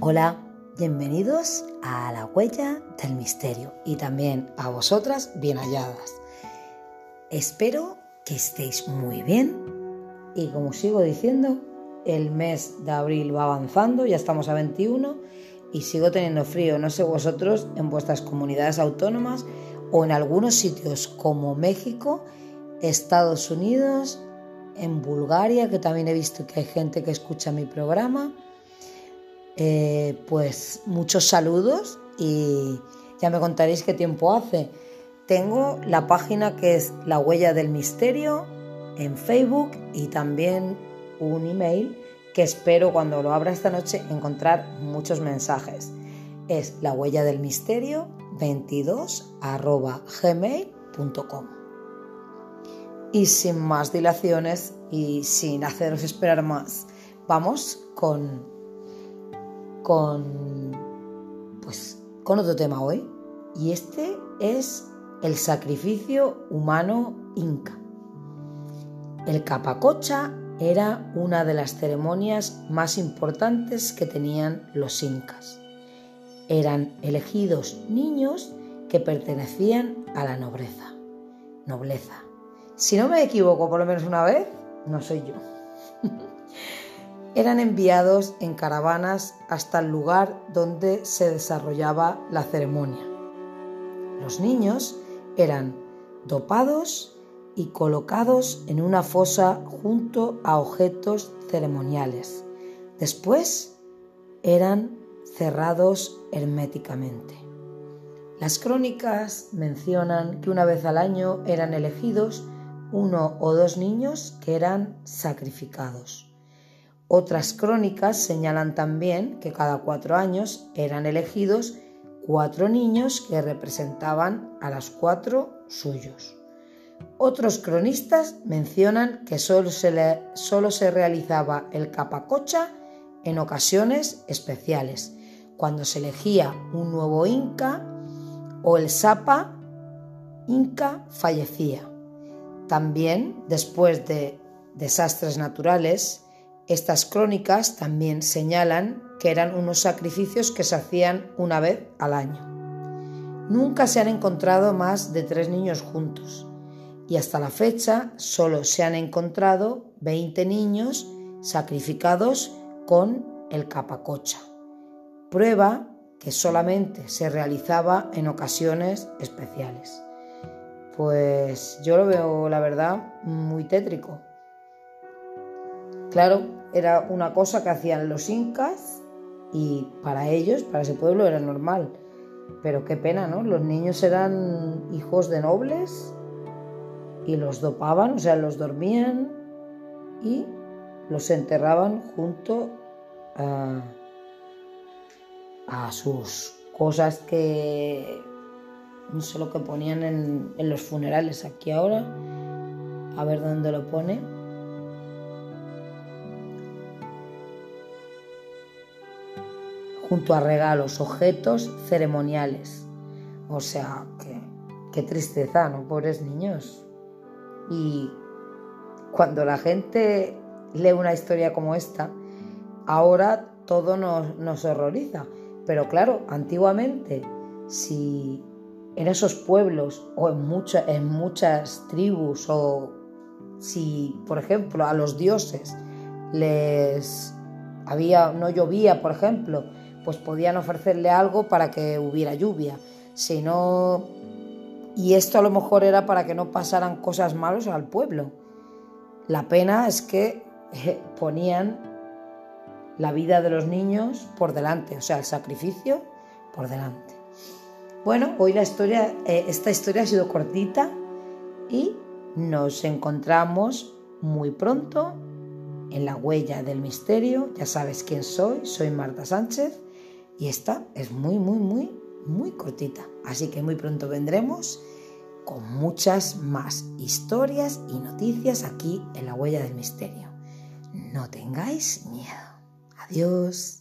Hola, bienvenidos a la huella del misterio y también a vosotras bien halladas. Espero que estéis muy bien y como sigo diciendo, el mes de abril va avanzando, ya estamos a 21 y sigo teniendo frío, no sé vosotros en vuestras comunidades autónomas o en algunos sitios como México, Estados Unidos, en Bulgaria, que también he visto que hay gente que escucha mi programa eh, pues muchos saludos y ya me contaréis qué tiempo hace. Tengo la página que es La Huella del Misterio en Facebook y también un email que espero cuando lo abra esta noche encontrar muchos mensajes. Es la huella del misterio 22 gmail.com. Y sin más dilaciones y sin haceros esperar más, vamos con con, pues, con otro tema hoy. Y este es el sacrificio humano inca. El capacocha era una de las ceremonias más importantes que tenían los incas. Eran elegidos niños que pertenecían a la nobleza. Nobleza. Si no me equivoco por lo menos una vez, no soy yo. eran enviados en caravanas hasta el lugar donde se desarrollaba la ceremonia. Los niños eran dopados y colocados en una fosa junto a objetos ceremoniales. Después eran cerrados herméticamente. Las crónicas mencionan que una vez al año eran elegidos uno o dos niños que eran sacrificados. Otras crónicas señalan también que cada cuatro años eran elegidos cuatro niños que representaban a los cuatro suyos. Otros cronistas mencionan que solo se, solo se realizaba el capacocha en ocasiones especiales, cuando se elegía un nuevo inca o el sapa inca fallecía. También, después de desastres naturales, estas crónicas también señalan que eran unos sacrificios que se hacían una vez al año. Nunca se han encontrado más de tres niños juntos y hasta la fecha solo se han encontrado 20 niños sacrificados con el capacocha, prueba que solamente se realizaba en ocasiones especiales. Pues yo lo veo, la verdad, muy tétrico. Claro, era una cosa que hacían los incas y para ellos, para ese pueblo, era normal. Pero qué pena, ¿no? Los niños eran hijos de nobles y los dopaban, o sea, los dormían y los enterraban junto a, sus cosas que no sé lo que ponían en, en los funerales aquí ahora. A ver dónde lo pone. Junto a regalos, objetos ceremoniales. O sea, qué, tristeza, ¿no? Pobres niños. Y cuando la gente lee una historia como esta, ahora todo nos, nos horroriza. Pero claro, antiguamente, si en esos pueblos o en, en muchas tribus o si, por ejemplo, a los dioses les había, no llovía, por ejemplo, pues podían ofrecerle algo para que hubiera lluvia. Si no... Y esto a lo mejor era para que no pasaran cosas malas al pueblo. La pena es que eh, ponían la vida de los niños por delante, o sea, el sacrificio por delante. Bueno, hoy la historia, eh, esta historia ha sido cortita y nos encontramos muy pronto en la huella del misterio. Ya sabes quién soy, soy Marta Sánchez y esta es muy, muy, muy, muy cortita. Así que muy pronto vendremos con muchas más historias y noticias aquí en la huella del misterio. No tengáis miedo. Adiós.